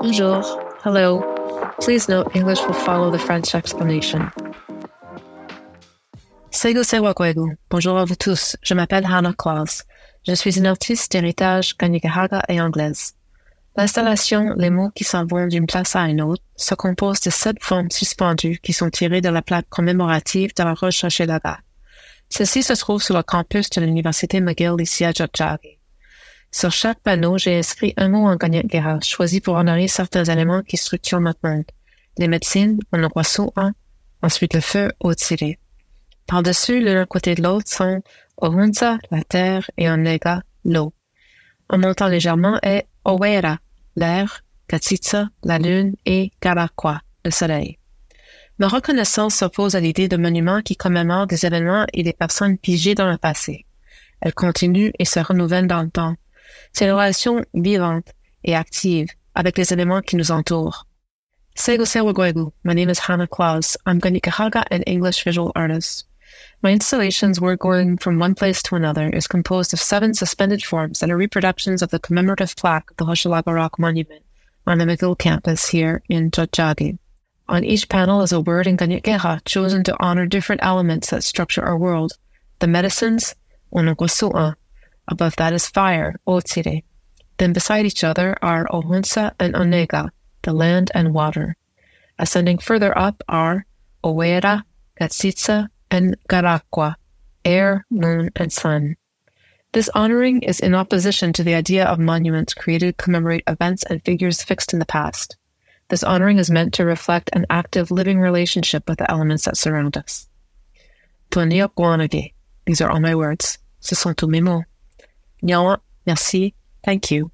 Bonjour. Hello. Please note English will follow the French explanation. Bonjour à vous tous. Je m'appelle Hannah Claus. Je suis une artiste d'héritage Kanikahaga et anglaise. L'installation Les mots qui s'en vont d'une place à une autre se compose de sept formes suspendues qui sont tirées de la plaque commémorative de la roche Hochelaga. Celle-ci se trouve sur le campus de l'Université McGill ici à. Sur chaque panneau, j'ai inscrit un mot en Ganyagera, choisi pour honorer certains éléments qui structurent notre monde. Les médecines, on en voit un, ensuite le feu, au tiré. Par-dessus, l'un côté de l'autre sont Ohunza, la terre, et Onega, l'eau. En montant légèrement est Owera, l'air, Katsitsa, la lune, et Garakwa, le soleil. Ma reconnaissance s'oppose à l'idée de monuments qui commémorent des événements et des personnes pigées dans le passé. Elle continue et se renouvelle dans le temps. C'est une relation vivante et active avec les éléments qui nous entourent. My name is Hannah Claus. I'm Kanien'kehá:ka, an English visual artist. My installations Where Going from One Place to Another is composed of seven suspended forms that are reproductions of the commemorative plaque of the Hochelaga Rock Monument on the McGill campus here in Tiohtià:ke. On each panel is a word in Kanien'kéha chosen to honor different elements that structure our world. The medicines, Onogosua. Above that is fire, Otsire. Then beside each other are Ohunsa and Onega, the land and water. Ascending further up are Owera, Gatsitsa, and Garakwa, air, moon, and sun. This honoring is in opposition to the idea of monuments created to commemorate events and figures fixed in the past. This honoring is meant to reflect an active living relationship with the elements that surround us. These are all my words. Ce sont tous mes mots. Nyawa, merci, thank you.